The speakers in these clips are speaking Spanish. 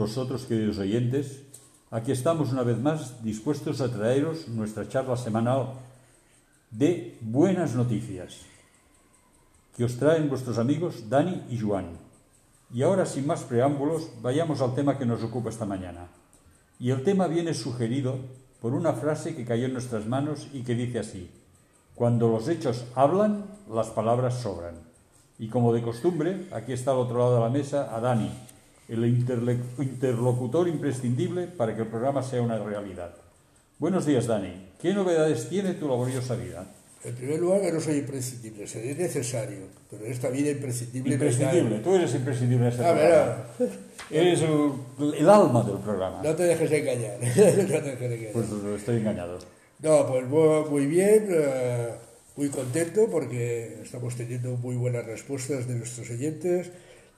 vosotros, queridos oyentes. Aquí estamos una vez más dispuestos a traeros nuestra charla semanal de buenas noticias que os traen vuestros amigos Dani y Juan. Y ahora, sin más preámbulos, vayamos al tema que nos ocupa esta mañana. Y el tema viene sugerido por una frase que cayó en nuestras manos y que dice así, cuando los hechos hablan, las palabras sobran. Y como de costumbre, aquí está al otro lado de la mesa a Dani, el interlocutor imprescindible para que el programa sea una realidad. Buenos días, Dani. ¿Qué novedades tiene tu laboriosa vida? En primer lugar, que no soy imprescindible, seré necesario, pero en esta vida imprescindible... Imprescindible, tú eres imprescindible en este ah, programa. Eres el, el, alma del programa. No te dejes engañar. no te dejes engañar. Pues estoy engañado. No, pues muy bien, eh, muy contento porque estamos teniendo muy buenas respuestas de nuestros oyentes,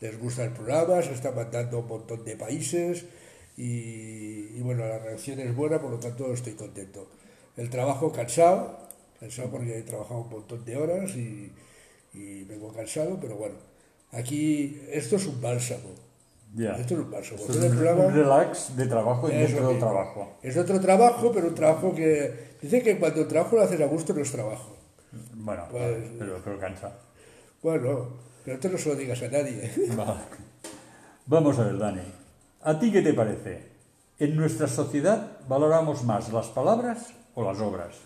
les gusta el programa, se está mandando a un montón de países y, y bueno, la reacción es buena, por lo tanto estoy contento. El trabajo cansado, cansado porque he trabajado un montón de horas y, y vengo cansado, pero bueno, aquí esto es un bálsamo. Esto es un bálsamo. Esto es un, relax de trabajo y dentro del trabajo. Es otro trabajo, pero un trabajo que... Dice que cuando el trabajo lo haces a gusto no es trabajo. Bueno, pues, pero, pero cansa. Bueno, pero tú no se lo digas a nadie. Vamos a ver, Dani. ¿A ti qué te parece? ¿En nuestra sociedad valoramos más las palabras o las obras?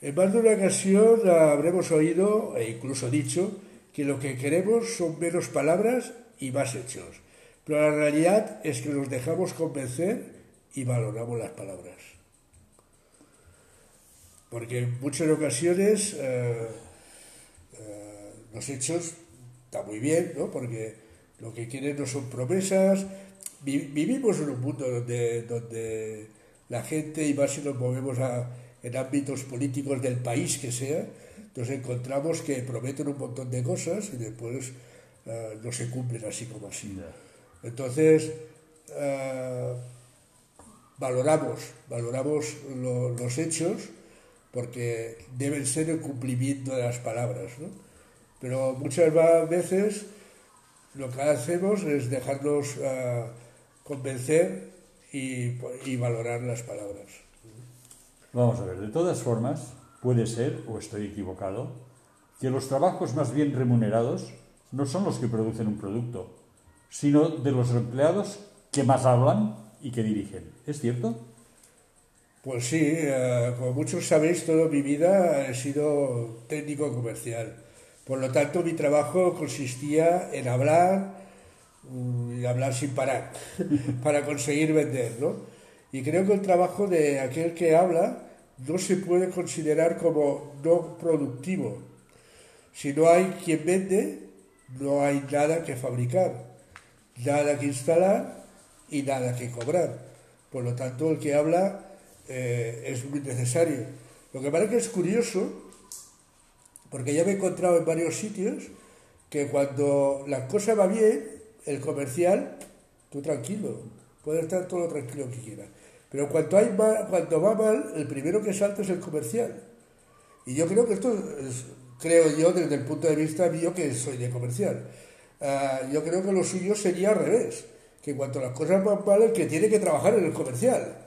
En más de una ocasión habremos oído e incluso dicho que lo que queremos son menos palabras y más hechos. Pero la realidad es que nos dejamos convencer y valoramos las palabras. Porque en muchas ocasiones eh, eh, los hechos están muy bien, ¿no? Porque lo que quieren no son promesas. vivimos en un mundo donde, donde la gente, y más si nos movemos a, en ámbitos políticos del país que sea, nos encontramos que prometen un montón de cosas y después uh, no se cumplen así como así. Entonces, uh, valoramos, valoramos lo, los hechos porque deben ser el cumplimiento de las palabras. ¿no? Pero muchas veces lo que hacemos es dejarnos uh, convencer y, y valorar las palabras. Vamos a ver, de todas formas, puede ser, o estoy equivocado, que los trabajos más bien remunerados no son los que producen un producto, sino de los empleados que más hablan y que dirigen. ¿Es cierto? Pues sí, eh, como muchos sabéis, toda mi vida he sido técnico comercial. Por lo tanto, mi trabajo consistía en hablar mm, y hablar sin parar para conseguir vender, ¿no? Y creo que el trabajo de aquel que habla no se puede considerar como no productivo. Si no hay quien vende, no hay nada que fabricar, nada que instalar y nada que cobrar. Por lo tanto, el que habla eh, es muy necesario. Lo que parece que es curioso, porque ya me he encontrado en varios sitios, que cuando la cosa va bien, el comercial, tú tranquilo, puedes estar todo lo tranquilo que quieras. Pero cuando, hay cuando va mal, el primero que salta es el comercial. Y yo creo que esto, es, creo yo, desde el punto de vista mío, que soy de comercial, uh, yo creo que lo suyo sería al revés, que cuando las cosas van mal, el que tiene que trabajar en el comercial.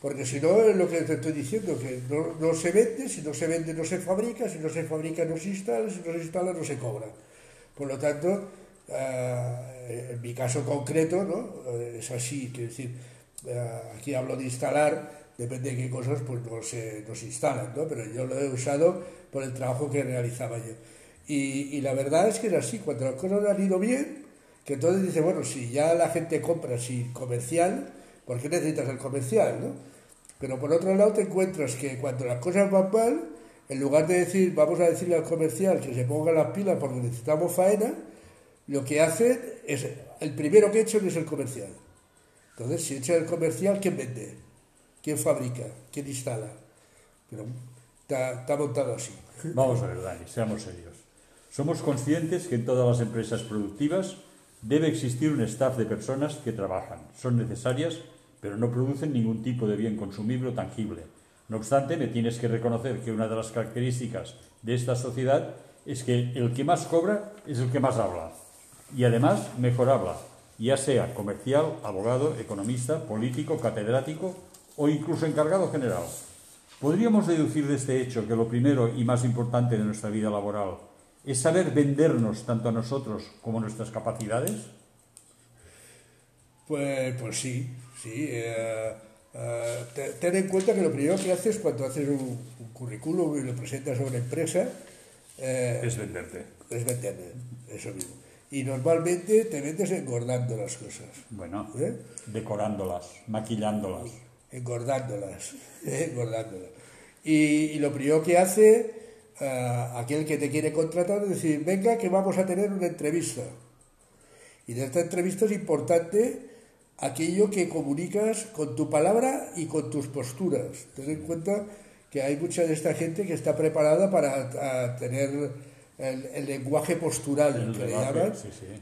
Porque si no, es lo que te estoy diciendo, que no, no, se vende, si no se vende no se fabrica, si no se fabrica no se instala, si no se instala no se cobra. Por lo tanto, uh, en mi caso concreto, ¿no? es así, quiero decir, eh, aquí hablo de instalar, depende de qué cosas pues no se, no instalan, ¿no? pero yo lo he usado por el trabajo que realizaba yo. Y, y la verdad es que es así, cuando las cosas han ido bien, que entonces dice, bueno, si ya la gente compra sin comercial, ¿por qué necesitas el comercial? ¿no? Pero por otro lado te encuentras que cuando las cosas van mal, en lugar de decir, vamos a decirle al comercial que se ponga las pilas porque necesitamos faena, lo que hacen es, el primero que echan es el comercial. Entonces, si echa el comercial, ¿quién vende? ¿Quién fabrica? ¿Quién instala? Pero está, montado así. Vamos a ver, Dani, seamos serios. Somos conscientes que en todas las empresas productivas debe existir un staff de personas que trabajan. Son necesarias, pero no producen ningún tipo de bien consumible o tangible. No obstante, me tienes que reconocer que una de las características de esta sociedad es que el que más cobra es el que más habla. Y además, mejor habla ya sea comercial, abogado, economista, político, catedrático o incluso encargado general. ¿Podríamos deducir de este hecho que lo primero y más importante de nuestra vida laboral es saber vendernos tanto a nosotros como a nuestras capacidades? Pues, pues sí, sí. Eh, eh, ten en cuenta que lo primero que haces cuando haces un, currículum y lo presentas a una empresa... Eh, es venderte. Es venderte, eso mismo. Y normalmente te vendes engordando las cosas. Bueno, decorándolas, maquillándolas. Engordándolas, engordándolas. Y, y, lo primero que hace aquel que te quiere contratar es decir, venga que vamos a tener una entrevista. Y de esta entrevista es importante aquello que comunicas con tu palabra y con tus posturas. Ten en cuenta que hay mucha de esta gente que está preparada para tener el, lenguaje postural, que le llaman,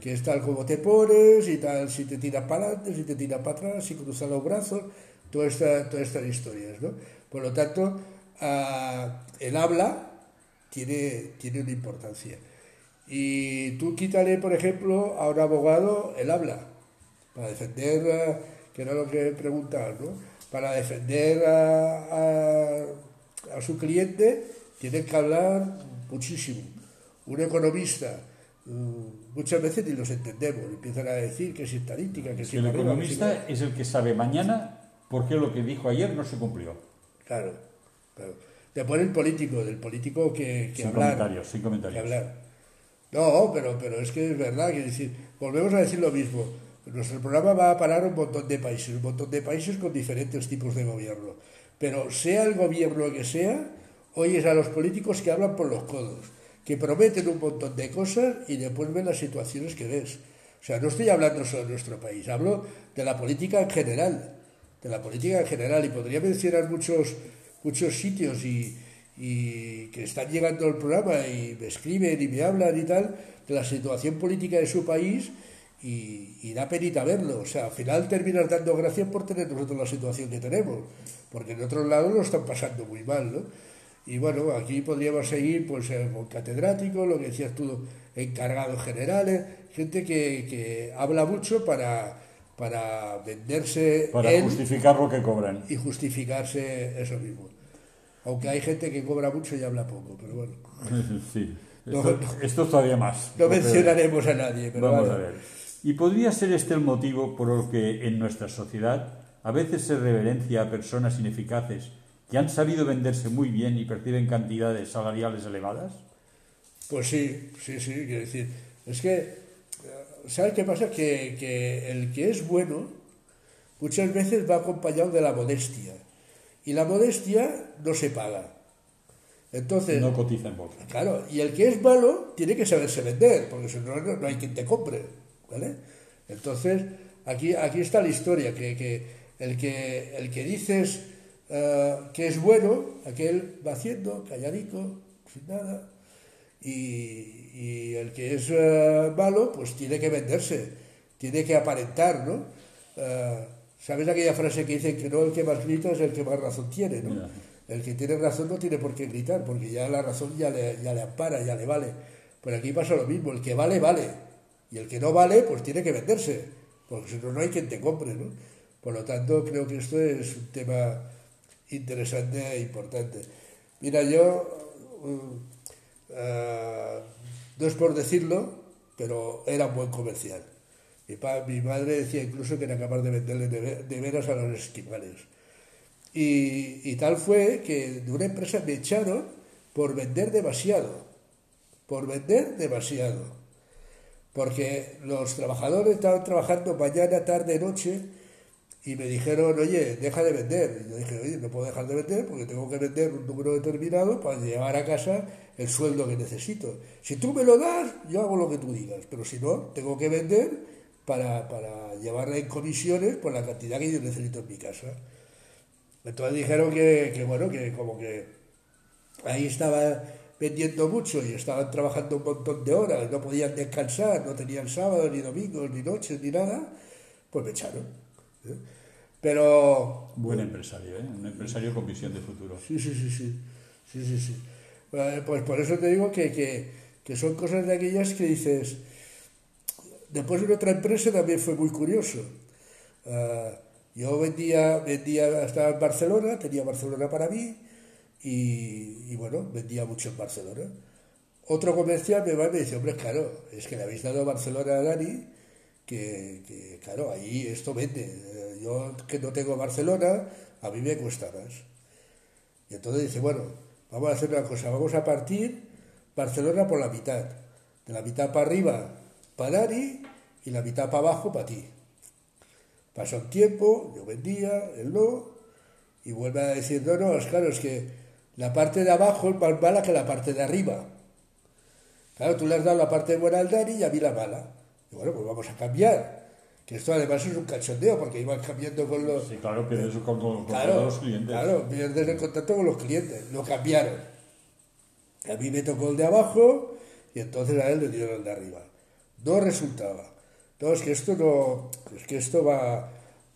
que es tal como te pones y tal, si te tiras para adelante, si te tiras para atrás, si cruzas los brazos, todas estas historias. ¿no? Por lo tanto, el habla tiene, tiene una importancia. Y tú quítale, por ejemplo, a un abogado el habla para defender, que era lo que preguntaban, ¿no? para defender a, a, su cliente tiene que hablar muchísimo. Un economista, mm, muchas veces ni los entendemos, empiezan a decir que es estadística, que es El economista es el que sabe mañana por qué lo que dijo ayer no se cumplió. Claro, claro. Después el político, del político que, que sin Comentarios, sin comentarios. hablar. No, pero, pero es que es verdad, que decir, volvemos a decir lo mismo nuestro programa va a parar un montón de países, un montón de países con diferentes tipos de gobierno. Pero sea el gobierno que sea, oyes a los políticos que hablan por los codos, que prometen un montón de cosas y después ven las situaciones que ves. O sea, no estoy hablando solo de nuestro país, hablo de la política en general, de la política en general, y podría mencionar muchos, muchos sitios y, y que están llegando al programa y me escriben y me hablan y tal, de la situación política de su país y, da penita verlo. O sea, al final terminas dando gracias por tener nosotros la situación que tenemos, porque en otros lados lo están pasando muy mal, ¿no? Y bueno, aquí podríamos seguir pues eh, con catedráticos, lo que decías tú, encargados generales, gente que, que habla mucho para, para venderse. Para justificar lo que cobran. Y justificarse eso mismo. Aunque hay gente que cobra mucho y habla poco, pero bueno. Sí. Esto, todavía más. No mencionaremos a nadie, pero Vamos a ver. Y podría ser este el motivo por el que en nuestra sociedad a veces se reverencia a personas ineficaces que han sabido venderse muy bien y perciben cantidades salariales elevadas? Pues sí, sí, sí, quiero decir, es que, ¿sabes qué pasa? Que, que el que es bueno muchas veces va acompañado de la modestia y la modestia no se paga. Entonces, no cotiza en bolsa. Claro, y el que es malo tiene que saberse vender, porque si no, no hay quien te compre. ¿Vale? Entonces, aquí, aquí está la historia, que, el, que el que dices eh, que es bueno, aquel va haciendo, calladico, sin nada, y, el que es eh, malo, pues tiene que venderse, tiene que aparentar, ¿no? Eh, ¿Sabes aquella frase que dicen que no el que más grita es el que más razón tiene, ¿no? El que tiene razón no tiene por qué gritar, porque ya la razón ya le, ya le ampara, ya le vale. Pero aquí pasa lo mismo, el que vale, vale. Y el que no vale, pues tiene que venderse, porque si no, no hay quien te compre, ¿no? Por lo tanto, creo que esto es un tema interesante e importante. Mira, yo, uh, no es por decirlo, pero era un buen comercial. Mi, mi madre decía incluso que era capaz de venderle de, veras a los esquimales. Y, y tal fue que de una empresa me echaron por vender demasiado, por vender demasiado porque los trabajadores estaban trabajando mañana, tarde, noche, y me dijeron, oye, deja de vender. Y yo dije, oye, no puedo dejar de vender porque tengo que vender un número determinado para llevar a casa el sueldo que necesito. Si tú me lo das, yo hago lo que tú digas, pero si no, tengo que vender para, para llevar en comisiones por la cantidad que yo necesito en mi casa. Entonces dijeron que, que bueno, que como que ahí estaba vendiendo mucho y estaban trabajando un montón de horas, no podían descansar, no tenían sábado, ni domingos, ni noches, ni nada, pues me echaron. ¿eh? Pero... Buen empresario, ¿eh? Un empresario con visión de futuro. Sí, sí, sí, sí. sí, sí, sí. Pues por eso te digo que, que, que son cosas de aquellas que dices... después en otra empresa también fue muy curioso. Ah, yo vendía, vendía, estaba en Barcelona, tenía Barcelona para mí y, bueno, vendía mucho en Barcelona. Otro comercial me va y me dice, hombre, claro, es que le habéis dado Barcelona a Dani, que, que claro, ahí esto vende. Yo que no tengo Barcelona, a mí me cuesta más. Y entonces dice, bueno, vamos a hacer una cosa, vamos a partir Barcelona por la mitad. De la mitad para arriba para Dani y la mitad para abajo para ti. Pasó un tiempo, yo vendía, él no, y vuelve a decir, no, no, es claro, es que la parte de abajo es más mala que la parte de arriba. Claro, tú le has dado la parte buena al Dani y a mí la mala. Y bueno, pues vamos a cambiar. Que esto además es un cachondeo, porque iban cambiando con los... Sí, claro, pierdes el con, claro, los clientes. Claro, pierdes el contacto con los clientes. Lo cambiaron. A mí me tocó el de abajo y entonces a él le dieron el de arriba. No resultaba. No, es que esto no... Es que esto va,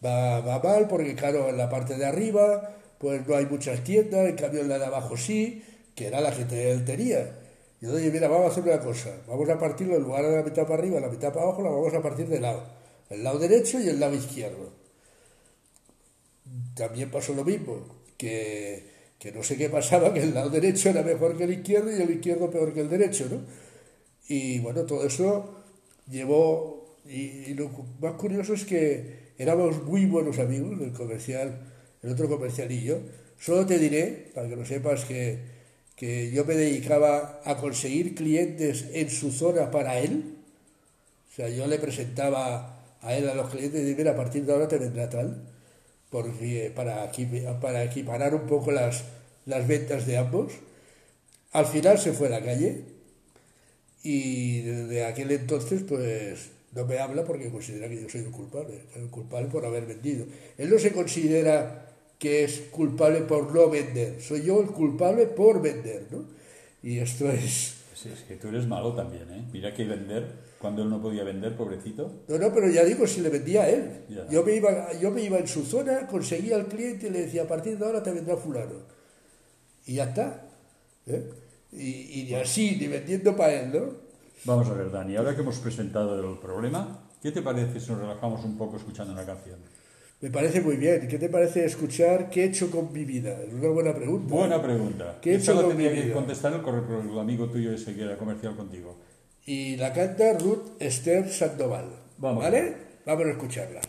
va, va mal, porque claro, en la parte de arriba pues no hay muchas tiendas, en cambio en la de abajo sí, que era la que él tenía. Y dije, mira, vamos a hacer una cosa, vamos a partirlo en lugar de la mitad para arriba, la mitad para abajo, la vamos a partir de lado el lado derecho y el lado izquierdo. También pasó lo mismo, que, no sé qué pasaba, que el lado derecho era mejor que el izquierdo y el izquierdo peor que el derecho, ¿no? Y bueno, todo eso llevó, y, lo más curioso es que éramos muy buenos amigos, el comercial, el otro comercial y yo. Solo te diré, para que lo sepas, que, que yo me dedicaba a conseguir clientes en su zona para él. O sea, yo le presentaba a él, a los clientes, y mira, a partir de ahora te vendrá tal, porque para, para equiparar un poco las, las ventas de ambos. Al final se fue a la calle y desde aquel entonces pues no me habla porque considera que yo soy el culpable, el culpable por haber vendido. Él no se considera que es culpable por no vender, soy yo el culpable por vender, ¿no? Y esto es... Sí, es que tú eres malo también, ¿eh? Mira que vender cuando él no podía vender, pobrecito. No, no, pero ya digo, si le vendía a él. Yo me, iba, yo me iba en su zona, conseguía al cliente y le decía, a partir de ahora te vendrá fulano. Y ya está. ¿eh? Y, y así, ni vendiendo para él, ¿no? Vamos a ver, Dani, ahora que hemos presentado el problema, ¿qué te parece si nos relajamos un poco escuchando una canción? Me parece muy bien. ¿Qué te parece escuchar qué he hecho con mi vida? Es una buena pregunta. Buena pregunta. ¿Qué he hecho con mi vida? que contestar el, correo, el amigo tuyo ese que era comercial contigo y la canta Ruth Esther Sandoval. Vamos. ¿Vale? Vamos a escucharla.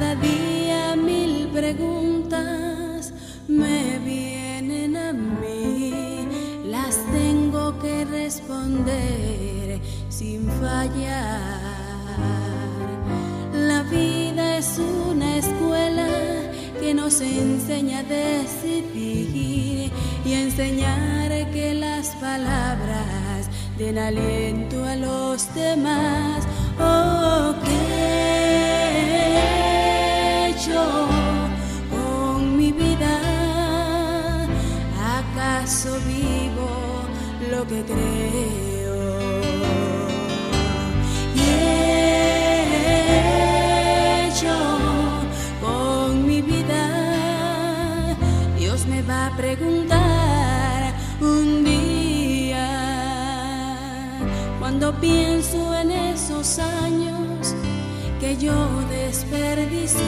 Cada día mil preguntas me vienen a mí, las tengo que responder sin fallar. La vida es una escuela que nos enseña a decidir y a enseñar que las palabras den aliento a los demás. Oh, con mi vida? ¿Acaso vivo lo que creo? Y hecho con mi vida, Dios me va a preguntar un día cuando pienso que yo desperdicié,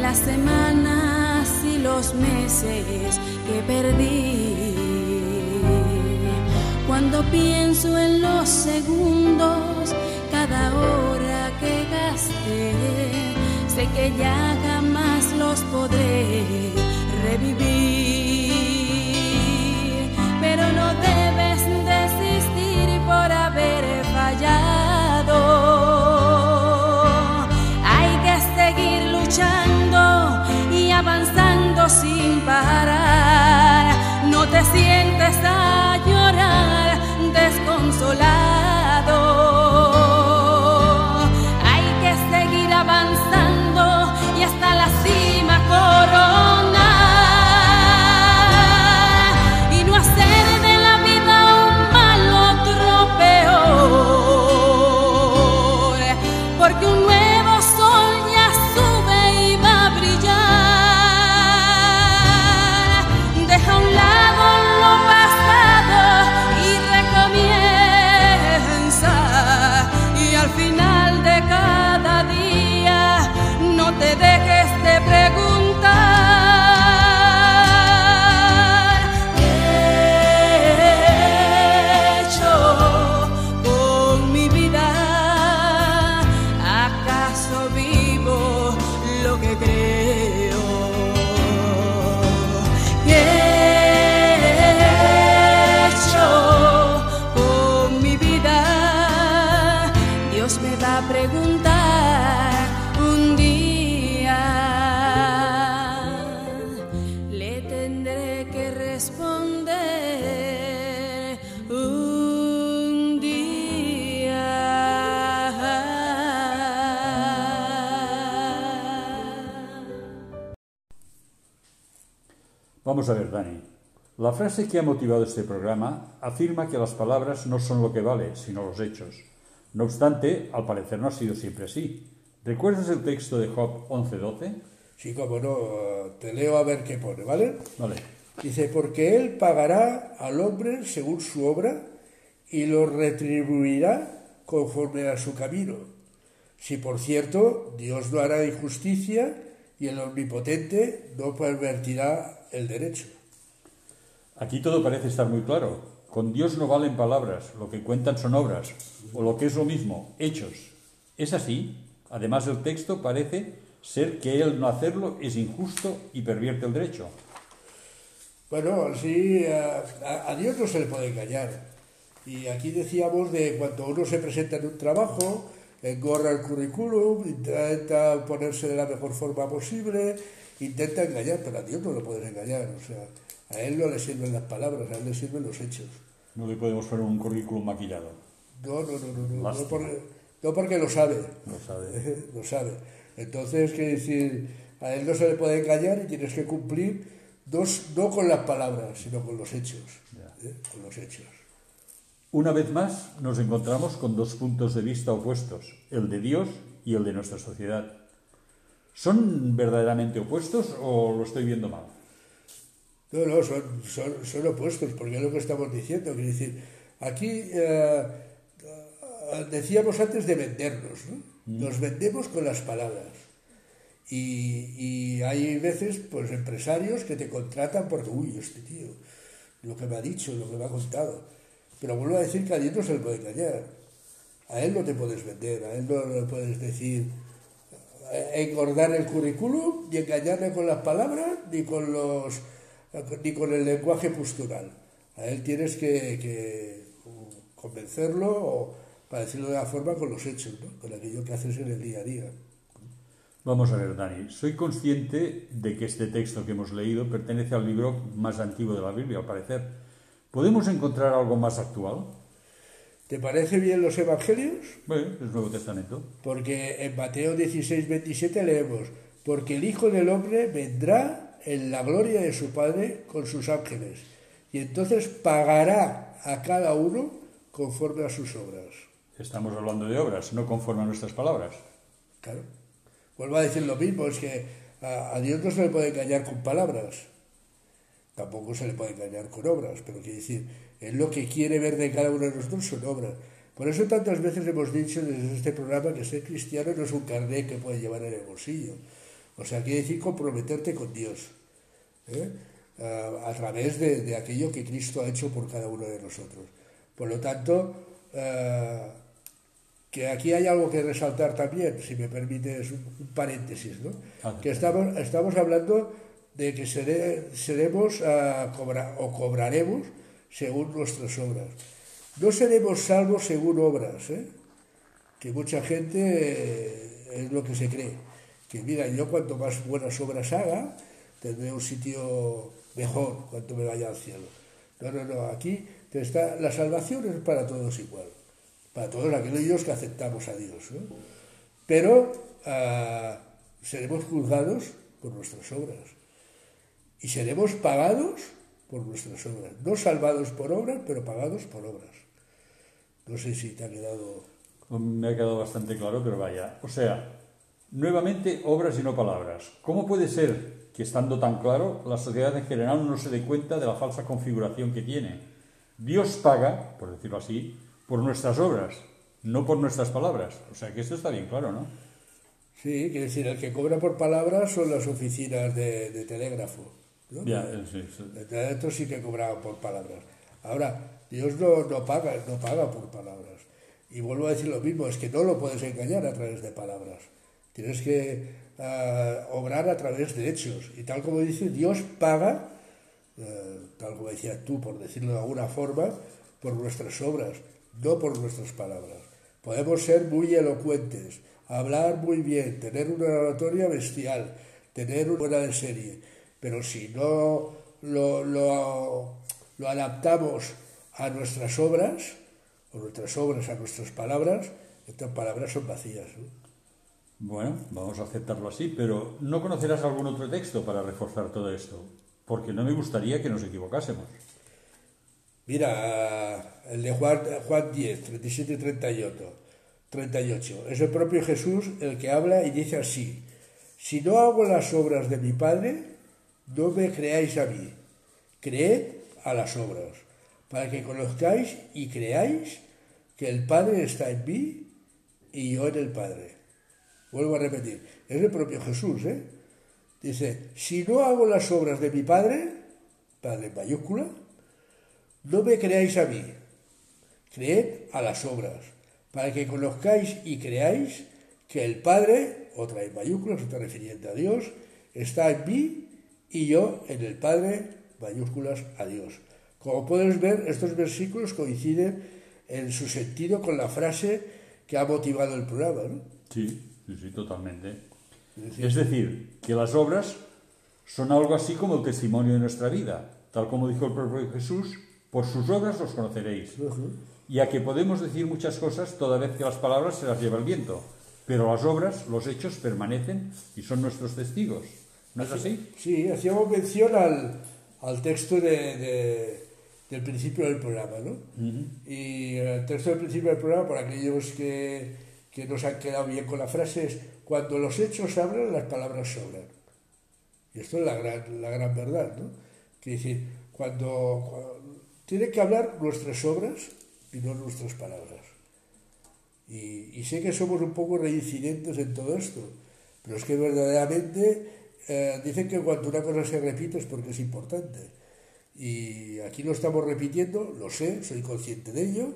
las semanas y los meses que perdí. Cuando pienso en los segundos, cada hora que gasté, sé que ya jamás los podré revivir. Desconsolado. Vamos a ver, Dani. La frase que ha motivado este programa afirma que las palabras no son lo que vale, sino los hechos. No obstante, al parecer no ha sido siempre así. ¿Recuerdas el texto de Job 11:12? Sí, como no, te leo a ver qué pone, ¿vale? Vale. Dice, porque él pagará al hombre según su obra y lo retribuirá conforme a su camino. Si por cierto Dios no hará injusticia y el omnipotente no pervertirá el derecho. Aquí todo parece estar muy claro. Con Dios no valen palabras, lo que cuentan son obras, o lo que es lo mismo, hechos. ¿Es así? Además, el texto parece ser que el no hacerlo es injusto y pervierte el derecho. Bueno, sí, a, a- Dios no se le puede engañar. Y aquí decíamos de cuando uno se presenta en un trabajo, engorra el currículum, intenta ponerse de la mejor forma posible, intenta engañar, pero a Dios no lo puedes engañar. O sea, a Él no le sirven las palabras, a Él le sirven los hechos. No le podemos poner un currículum maquillado. No, no, no, no, no, no, porque, no porque lo sabe. No sabe. lo sabe. Entonces, quiere decir, a él no se le puede engañar y tienes que cumplir dos, no con las palabras, sino con los hechos. Ya. ¿eh? Con los hechos. Una vez más nos encontramos con dos puntos de vista opuestos, el de Dios y el de nuestra sociedad. ¿Son verdaderamente opuestos o lo estoy viendo mal? No, no, son, son, son opuestos, porque es lo que estamos diciendo. Quiere decir, aquí eh, decíamos antes de vendernos, ¿no? Nos vendemos con las palabras. Y, y hay veces, pues, empresarios que te contratan porque, uy, este tío, lo que me ha dicho, lo que me ha contado. Pero vuelvo a decir que a Dios no se le puede engañar. A él no te puedes vender, a él no le puedes decir, engordar el currículum, ni engañarle con las palabras, ni con los ni con el lenguaje postural. A él tienes que, que convencerlo o, para decirlo de la forma, con los hechos, con aquello que haces en el día a día. Vamos a ver, Dani. Soy consciente de que este texto que hemos leído pertenece al libro más antiguo de la Biblia, al parecer. ¿Podemos encontrar algo más actual? ¿Te parece bien los evangelios? Bueno, es Nuevo Testamento. Porque en Mateo 16, 27 leemos, porque el Hijo del Hombre vendrá en la gloria de su Padre con sus ángeles, y entonces pagará a cada uno conforme a sus obras. Estamos hablando de obras, no conforme a nuestras palabras. Claro. Vuelvo a decir lo mismo, es que a, a Dios no se le puede engañar con palabras, tampoco se le puede engañar con obras, pero quiere decir, Él lo que quiere ver de cada uno de nosotros son obras. Por eso tantas veces hemos dicho desde este programa que ser cristiano no es un carnet que puedes llevar en el bolsillo. O sea, quiere decir comprometerte con Dios, ¿eh? a, a través de, de aquello que Cristo ha hecho por cada uno de nosotros. Por lo tanto, eh, que aquí hay algo que resaltar también, si me permites un, un paréntesis, ¿no? Ah, que estamos, estamos hablando de que seremos ah, cobra- o cobraremos según nuestras obras. No seremos salvos según obras, ¿eh? que mucha gente eh, es lo que se cree. Que mira, yo cuanto más buenas obras haga, tendré un sitio mejor cuando me vaya al cielo. No, no, no, aquí está, la salvación es para todos igual, para todos aquellos que aceptamos a Dios. Pero ah, seremos juzgados por nuestras obras y seremos pagados por nuestras obras. No salvados por obras, pero pagados por obras. No sé si te ha quedado... Me ha quedado bastante claro, pero vaya. O sea, nuevamente obras y no palabras. ¿Cómo puede ser que estando tan claro, la sociedad en general no se dé cuenta de la falsa configuración que tiene? Dios paga, por decirlo así, por nuestras obras, no por nuestras palabras. O sea que esto está bien claro, ¿no? Sí, quiere decir, el que cobra por palabras son las oficinas de, de telégrafo. ¿No? Ya, eh, sí, sí. Entonces, sí que cobraban por palabras. Ahora, Dios no, no paga, no paga por palabras. Y vuelvo a decir lo mismo, es que no lo puedes engañar a través de palabras. Tienes que eh, obrar a través de hechos. Y tal como dice, Dios paga, eh, tal como decías tú, por decirlo de alguna forma, por nuestras obras, no por nuestras palabras. Podemos ser muy elocuentes, hablar muy bien, tener una oratoria bestial, tener una buena de serie, pero si no lo, lo, lo adaptamos a nuestras obras, o nuestras obras a nuestras palabras, estas palabras son vacías. Bueno, vamos a aceptarlo así, pero ¿no conocerás algún otro texto para reforzar todo esto? Porque no me gustaría que nos equivocásemos. Mira, el de Juan, Juan 10, 37 y 38, 38. Es el propio Jesús el que habla y dice así, si no hago las obras de mi Padre, no me creáis a mí, creed a las obras, para que conozcáis y creáis que el Padre está en mí y yo en el Padre. Vuelvo a repetir, es el propio Jesús, ¿eh? Dice, si no hago las obras de mi Padre, Padre en mayúscula, no me creáis a mí, creed a las obras, para que conozcáis y creáis que el Padre, otra en mayúsculas, está refiriendo a Dios, está en mí y yo en el Padre, mayúsculas, a Dios. Como puedes ver, estos versículos coinciden en su sentido con la frase que ha motivado el programa. ¿no? Sí, sí, sí, totalmente. Es decir, que las obras son algo así como el testimonio de nuestra vida, tal como dijo el propio Jesús, por sus obras los conoceréis. Y a que podemos decir muchas cosas toda vez que las palabras se las lleva el viento, pero las obras, los hechos permanecen y son nuestros testigos. ¿No es así? Sí, hacíamos mención al, al texto de del principio del programa, ¿no? Y el texto del principio del programa, para aquellos que, que nos han quedado bien con la frase, es cuando los hechos hablan, las palabras sobran. Y esto es la gran, la gran verdad, ¿no? Que decir, cuando, tiene que hablar nuestras obras y no nuestras palabras. Y, y, sé que somos un poco reincidentes en todo esto, pero es que verdaderamente eh, dicen que cuando una cosa se repite es porque es importante. Y aquí lo estamos repitiendo, lo sé, soy consciente de ello,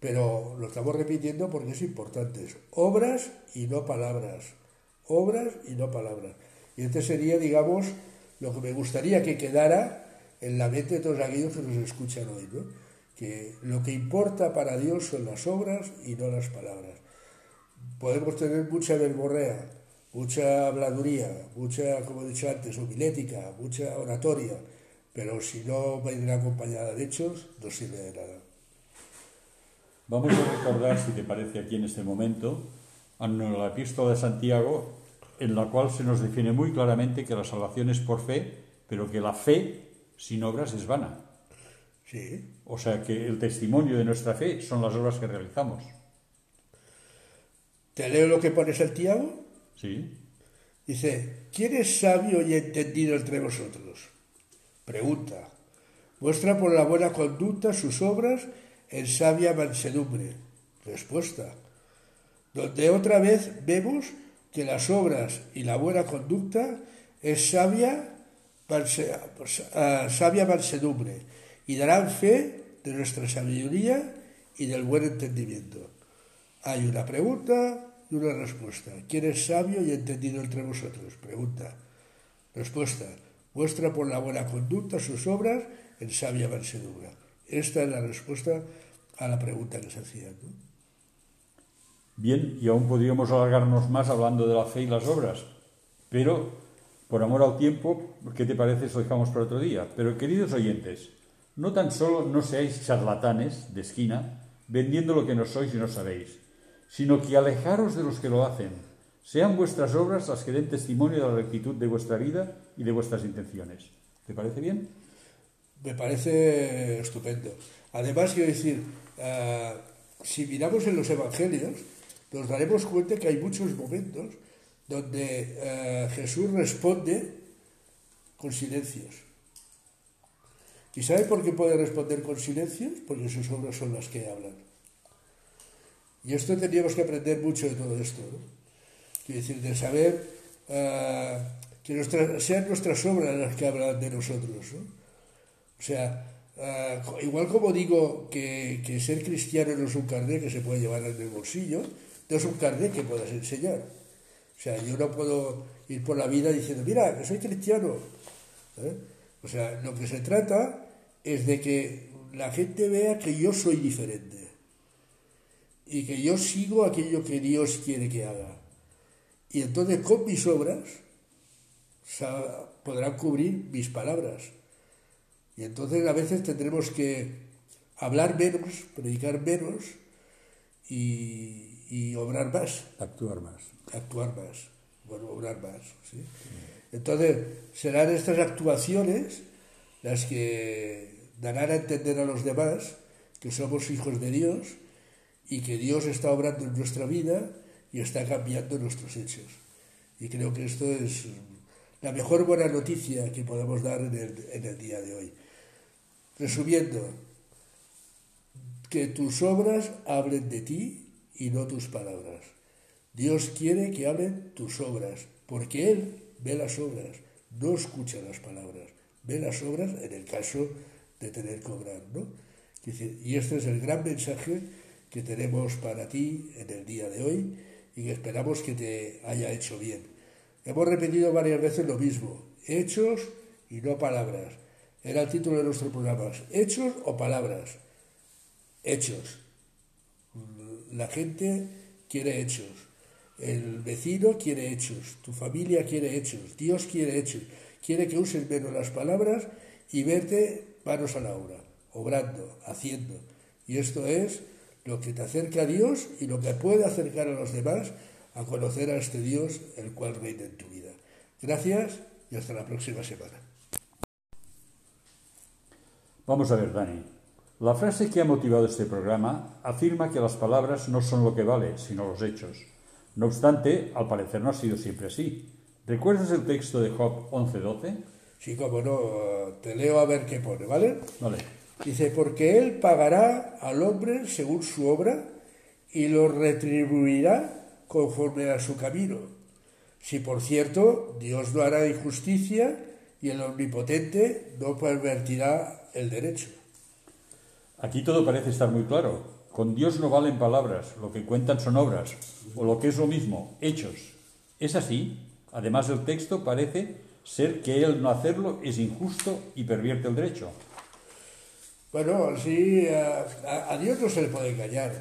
pero lo estamos repitiendo porque es importante. obras y no palabras. Obras y no palabras. Y este sería, digamos, lo que me gustaría que quedara en la mente de todos aquellos que nos escuchan hoy, que lo que importa para Dios son las obras y no las palabras. Podemos tener mucha verborrea, mucha habladuría, mucha, como he dicho antes, homilética, mucha oratoria, pero si no viene acompañada de hechos, no sirve de nada. Vamos a recordar, si te parece aquí en este momento, a la epístola de Santiago, en la cual se nos define muy claramente que la salvación es por fe, pero que la fe sin obras es vana. Sí. O sea que el testimonio de nuestra fe son las obras que realizamos. ¿Te leo lo que pone Santiago? Sí. Dice, ¿quién es sabio y entendido entre vosotros? Pregunta. Muestra por la buena conducta sus obras en sabia mansedumbre. Respuesta. Donde otra vez vemos que las obras y la buena conducta es sabia, sabia mansedumbre y darán fe de nuestra sabiduría y del buen entendimiento. Hay una pregunta una respuesta. ¿Quién es sabio y entendido entre vosotros? Pregunta. Respuesta muestra por la buena conducta sus obras en sabia mansedumbre. Esta es la respuesta a la pregunta que se hacía. Bien, y aún podríamos alargarnos más hablando de la fe y las obras, pero por amor al tiempo, ¿qué te parece si lo dejamos para otro día? Pero queridos oyentes, no tan solo no seáis charlatanes de esquina, vendiendo lo que no sois y no sabéis, sino que alejaros de los que lo hacen, sean vuestras obras las que den testimonio de la rectitud de vuestra vida y de vuestras intenciones. ¿Te parece bien? Me parece estupendo. Además, quiero decir, uh, si miramos en los evangelios, nos daremos cuenta que hay muchos momentos donde uh, Jesús responde con silencios. ¿Y sabe por qué puede responder con silencios? Porque sus obras son las que hablan. Y esto tendríamos que aprender mucho de todo esto. ¿no? Quiero decir, de saber uh, que nuestra, sean nuestras obras las que hablan de nosotros. ¿no? O sea, uh, igual como digo que, que, ser cristiano no es un carnet que se puede llevar en el bolsillo, no es un carnet que puedas enseñar. O sea, yo no puedo ir por la vida diciendo, mira, que soy cristiano. ¿eh? O sea, lo que se trata es de que la gente vea que yo soy diferente y que yo sigo aquello que Dios quiere que haga. Y entonces con mis obras podrán cubrir mis palabras. Y entonces a veces tendremos que hablar menos, predicar menos y, obrar más. Actuar más. Actuar más. Bueno, obrar más. ¿sí? Entonces serán estas actuaciones las que darán a entender a los demás que somos hijos de Dios y que Dios está obrando en nuestra vida y está cambiando nuestros hechos. Y creo que esto es la mejor buena noticia que podemos dar en el, día de hoy. Resumiendo, que tus obras hablen de ti y no tus palabras. Dios quiere que hablen tus obras, porque Él ve las obras, no escucha las palabras, ve las obras en el caso de tener que obrar. ¿no? Y este es el gran mensaje que tenemos para ti en el día de hoy y que esperamos que te haya hecho bien. Hemos repetido varias veces lo mismo, hechos y no palabras. Era el título de nuestro programa, hechos o palabras. Hechos. La gente quiere hechos. El vecino quiere hechos. Tu familia quiere hechos. Dios quiere hechos. Quiere que uses menos las palabras y verte manos a la obra, obrando, haciendo. Y esto es lo que te acerca a Dios y lo que puede acercar a los demás a conocer a este Dios el cual reina en tu vida. Gracias y hasta la próxima semana. Vamos a ver, Dani. La frase que ha motivado este programa afirma que las palabras no son lo que vale, sino los hechos. No obstante, al parecer no ha sido siempre así. ¿Recuerdas el texto de Job 11:12? Sí, como no, te leo a ver qué pone, ¿vale? Vale. Dice, porque Él pagará al hombre según su obra y lo retribuirá conforme a su camino. Si por cierto Dios no hará injusticia y el omnipotente no pervertirá el derecho. Aquí todo parece estar muy claro. Con Dios no valen palabras, lo que cuentan son obras, o lo que es lo mismo, hechos. ¿Es así? Además el texto parece ser que Él no hacerlo es injusto y pervierte el derecho. Bueno, sí, a, Dios no se le puede engañar.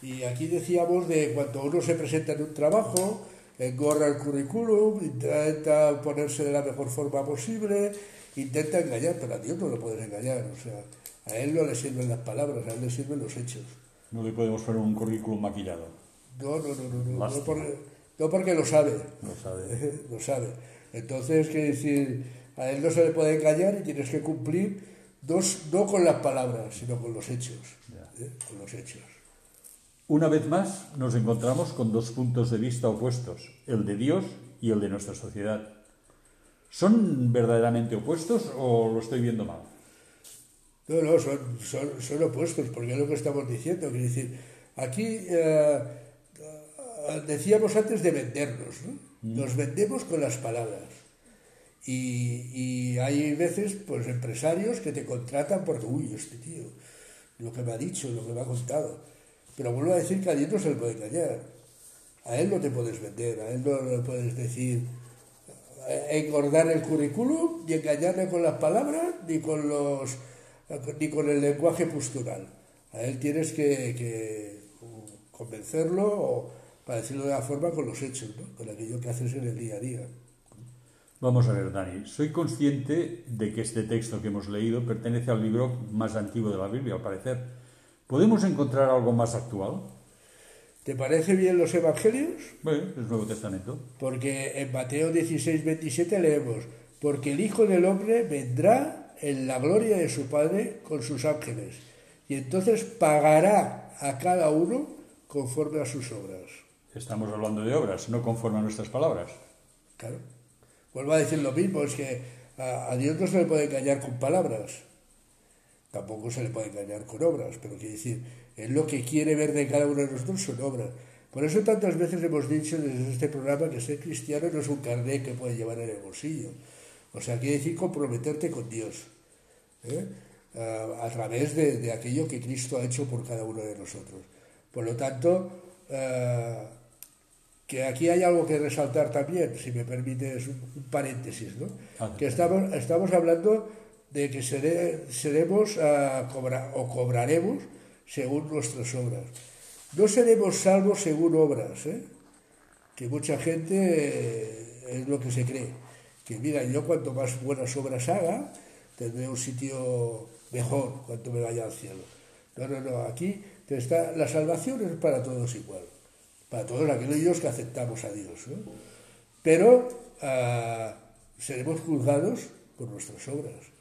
Y aquí decíamos de cuando uno se presenta en un trabajo, engorra el currículum, intenta ponerse de la mejor forma posible, intenta engañar, pero a Dios no lo puedes engañar. O sea, a Él no le sirven las palabras, a Él le sirven los hechos. No le podemos poner un currículum maquillado. No, no, no, no, no, no, porque, no porque lo sabe. Lo sabe. lo sabe. Entonces, quiere decir, a Él no se le puede engañar y tienes que cumplir Dos, no con las palabras, sino con los hechos. ¿eh? Con los hechos. Una vez más nos encontramos con dos puntos de vista opuestos, el de Dios y el de nuestra sociedad. ¿Son verdaderamente opuestos o lo estoy viendo mal? No, no, son, son, opuestos, porque es lo que estamos diciendo. Quiere decir, aquí eh, decíamos antes de vendernos, ¿no? Mm. Nos vendemos con las palabras. Y, hay veces, pues, empresarios que te contratan porque, uy, este tío, lo que me ha dicho, lo que me ha contado. Pero vuelvo a decir que a no se le puede engañar. A él no te puedes vender, a él no le puedes decir, eh, engordar el currículum, ni engañarle con las palabras, ni con, los, ni con el lenguaje postural. A él tienes que, que convencerlo, o, para decirlo de la forma, con los hechos, ¿no? con aquello que haces en el día a día. Vamos a ver, Dani, soy consciente de que este texto que hemos leído pertenece al libro más antiguo de la Biblia, al parecer. ¿Podemos encontrar algo más actual? ¿Te parece bien los evangelios? Bueno, es Nuevo Testamento. Porque en Mateo 16, 27 leemos, porque el Hijo del Hombre vendrá en la gloria de su Padre con sus ángeles, y entonces pagará a cada uno conforme a sus obras. Estamos hablando de obras, no conforme a nuestras palabras. Claro. Vuelvo a decir lo mismo, es que a, Dios no se le puede engañar con palabras, tampoco se le puede engañar con obras, pero quiere decir, Él lo que quiere ver de cada uno de nosotros son obras. Por eso tantas veces hemos dicho desde este programa que ser cristiano no es un carnet que puedes llevar en el bolsillo. O sea, quiere decir comprometerte con Dios. ¿eh? A, través de, aquello que Cristo ha hecho por cada uno de nosotros. Por lo tanto, que aquí hay algo que resaltar también, si me permites un, paréntesis, ¿no? que estamos, estamos hablando de que seremos a cobrar, o cobraremos según nuestras obras. No seremos salvos según obras, ¿eh? que mucha gente eh, es lo que se cree. Que mira, yo cuanto más buenas obras haga, tendré un sitio mejor cuando me vaya al cielo. No, no, no, aquí está, la salvación es para todos igual, para todos aquellos que aceptamos a Dios. Pero ah, seremos juzgados por nuestras obras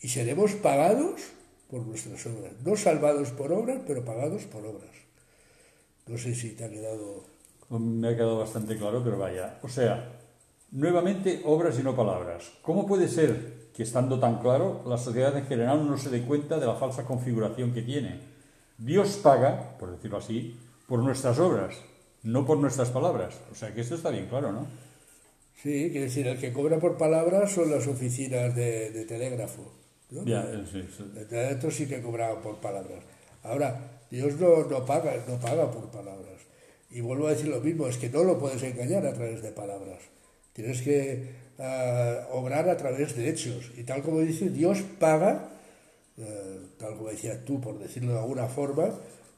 y seremos pagados por nuestras obras. No salvados por obras, pero pagados por obras. No sé si te ha quedado... Me ha quedado bastante claro, pero vaya. O sea, nuevamente obras y no palabras. ¿Cómo puede ser que estando tan claro, la sociedad en general no se dé cuenta de la falsa configuración que tiene? Dios paga, por decirlo así, por nuestras obras, no por nuestras palabras. O sea que esto está bien claro, ¿no? Sí, quiere decir, el que cobra por palabras son las oficinas de telégrafo. Ya, sí, Esto sí que cobraba por palabras. Ahora, Dios no, no, paga, no paga por palabras. Y vuelvo a decir lo mismo, es que no lo puedes engañar a través de palabras. Tienes que ah, obrar a través de hechos. Y tal como dice, Dios paga, eh, tal como decías tú, por decirlo de alguna forma,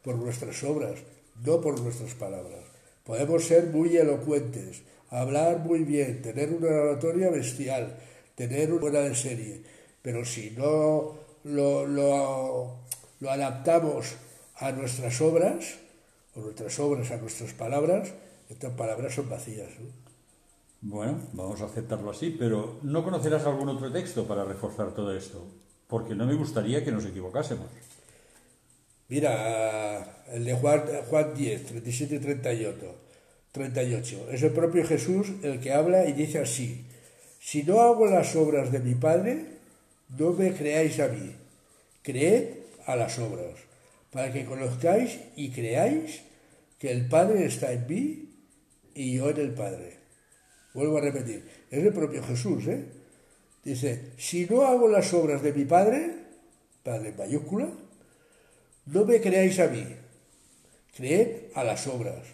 por nuestras obras, no por nuestras palabras. Podemos ser muy elocuentes, hablar muy bien, tener una oratoria bestial, tener una buena de serie pero si no lo, lo, adaptamos a nuestras obras, o nuestras obras a nuestras palabras, estas palabras son vacías. Bueno, vamos a aceptarlo así, pero ¿no conocerás algún otro texto para reforzar todo esto? Porque no me gustaría que nos equivocásemos. Mira, el de Juan, Juan 10, 37 y 38, 38. Es el propio Jesús el que habla y dice así, si no hago las obras de mi Padre, no me creáis a mí, creed a las obras, para que conozcáis y creáis que el Padre está en mí y yo en el Padre. Vuelvo a repetir, es el propio Jesús, ¿eh? Dice, si no hago las obras de mi Padre, Padre en mayúscula, no me creáis a mí, creed a las obras,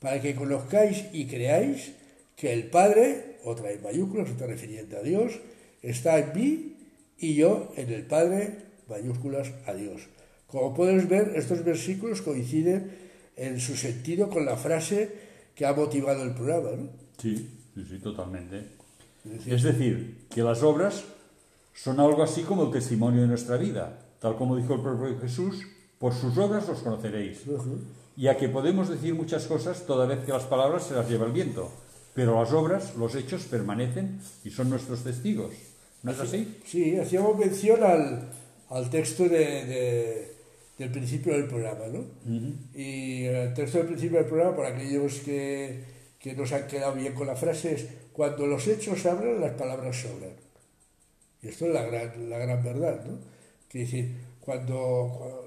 para que conozcáis y creáis que el Padre, otra en mayúsculas, está refiriendo a Dios, está en mí y yo en el Padre, mayúsculas, a Dios. Como puedes ver, estos versículos coinciden en su sentido con la frase que ha motivado el programa. ¿no? Sí, sí, sí, totalmente. Es decir, que las obras son algo así como el testimonio de nuestra vida, tal como dijo el propio Jesús, por sus obras los conoceréis. Y a que podemos decir muchas cosas toda vez que las palabras se las lleva el viento, pero las obras, los hechos permanecen y son nuestros testigos. ¿No es así? Sí, hacíamos mención al, al texto de, del principio del programa, ¿no? Y el texto del principio del programa, para aquellos que, que nos han quedado bien con la frase, es cuando los hechos hablan, las palabras sobran. Y esto es la gran, la gran verdad, ¿no? Que decir, cuando,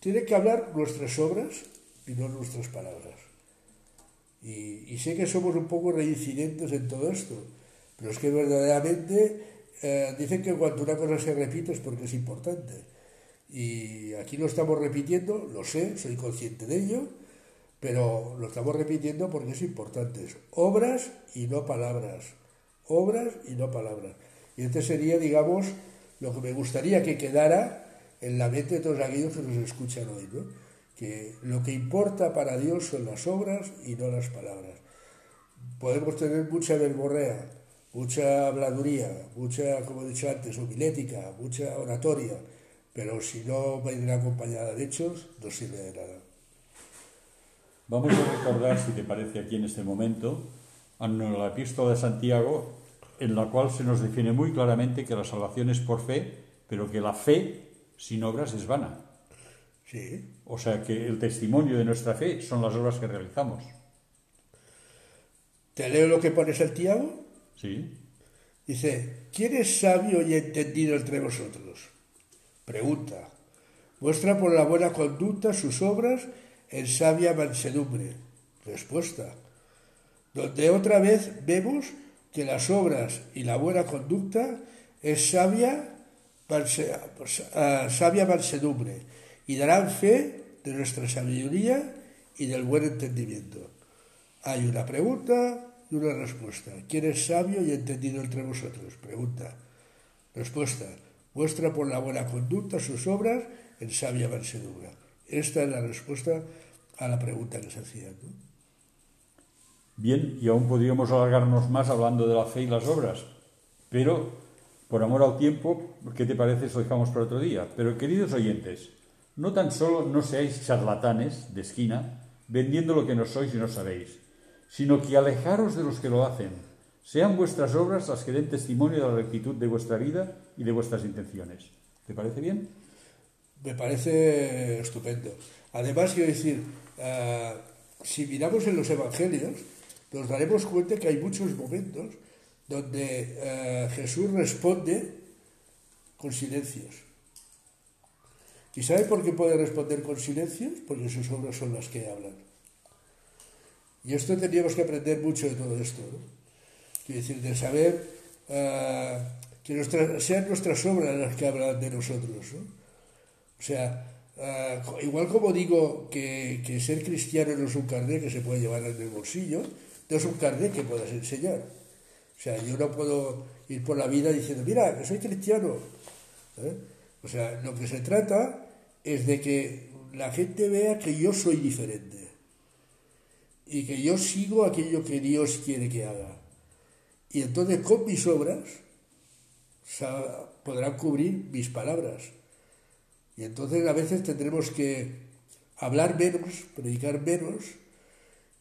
tiene que hablar nuestras obras y no nuestras palabras. Y, sé que somos un poco reincidentes en todo esto, pero es que verdaderamente eh, dicen que cuando una cosa se repite es porque es importante. Y aquí lo estamos repitiendo, lo sé, soy consciente de ello, pero lo estamos repitiendo porque es importante. obras y no palabras. Obras y no palabras. Y este sería, digamos, lo que me gustaría que quedara en la mente de todos aquellos que nos escuchan hoy, ¿no? que lo que importa para Dios son las obras y no las palabras. Podemos tener mucha verborrea, mucha habladuría, mucha, como he dicho antes, homilética, mucha oratoria, pero si no viene acompañada de hechos, no sirve de nada. Vamos a recordar, si te parece aquí en este momento, a la epístola de Santiago, en la cual se nos define muy claramente que la salvación es por fe, pero que la fe sin obras es vana. Sí. O sea que el testimonio de nuestra fe son las obras que realizamos. ¿Te leo lo que pone Santiago? Sí. Dice, ¿quién es sabio y entendido entre vosotros? Pregunta. Muestra por la buena conducta sus obras en sabia mansedumbre. Respuesta. Donde otra vez vemos que las obras y la buena conducta es sabia, sabia mansedumbre y darán fe de nuestra sabiduría y del buen entendimiento. Hay una pregunta y una respuesta. ¿Quién es sabio y entendido entre vosotros? Pregunta. Respuesta. Muestra por la buena conducta sus obras en sabia mansedumbre. Esta es la respuesta a la pregunta que se hacía. Bien, y aún podríamos alargarnos más hablando de la fe y las obras, pero por amor al tiempo, ¿qué te parece si lo dejamos para otro día? Pero queridos oyentes, no tan solo no seáis charlatanes de esquina, vendiendo lo que no sois y no sabéis, sino que alejaros de los que lo hacen. Sean vuestras obras las que den testimonio de la rectitud de vuestra vida y de vuestras intenciones. ¿Te parece bien? Me parece estupendo. Además, quiero decir, uh, si miramos en los evangelios, nos daremos cuenta que hay muchos momentos donde uh, Jesús responde con silencios. ¿Y sabe por qué puede responder con silencios? Porque sus obras son las que hablan. Y esto tendríamos que aprender mucho de todo esto. ¿no? Quiero decir, de saber uh, que sean nuestras obras las que hablan de nosotros. ¿no? O sea, uh, igual como digo que, que, ser cristiano no es un carnet que se puede llevar en el bolsillo, no es un carnet que puedas enseñar. O sea, yo no puedo ir por la vida diciendo, mira, soy cristiano. ¿eh? O sea, lo que se trata es de que la gente vea que yo soy diferente y que yo sigo aquello que Dios quiere que haga. Y entonces con mis obras podrán cubrir mis palabras. Y entonces a veces tendremos que hablar menos, predicar menos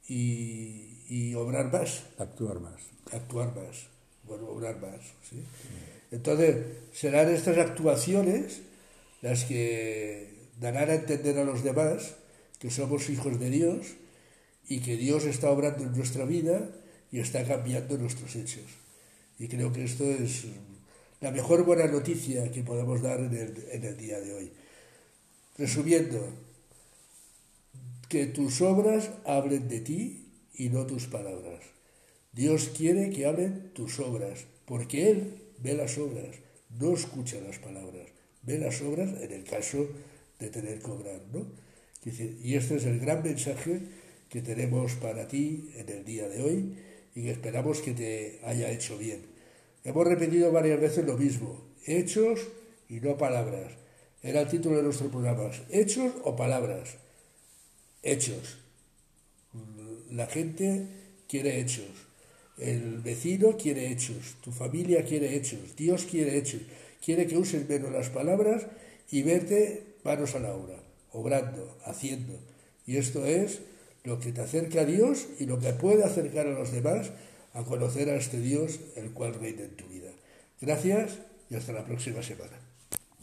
y, y obrar más. Actuar más. Actuar más. Bueno, obrar más. ¿sí? Entonces serán estas actuaciones las que darán a entender a los demás que somos hijos de Dios y que Dios está obrando en nuestra vida y está cambiando nuestros hechos. Y creo que esto es la mejor buena noticia que podemos dar en el, en el día de hoy. Resumiendo, que tus obras hablen de ti y no tus palabras. Dios quiere que hablen tus obras, porque Él ve las obras, no escucha las palabras, ve las obras en el caso de tener que obrar. ¿no? Y este es el gran mensaje que tenemos para ti en el día de hoy y que esperamos que te haya hecho bien. Hemos repetido varias veces lo mismo, hechos y no palabras. Era el título de nuestro programa, hechos o palabras. Hechos. La gente quiere hechos. El vecino quiere hechos. Tu familia quiere hechos. Dios quiere hechos. Quiere que uses menos las palabras y verte manos a la obra, obrando, haciendo. Y esto es lo que te acerca a Dios y lo que puede acercar a los demás a conocer a este Dios el cual reina en tu vida. Gracias y hasta la próxima semana.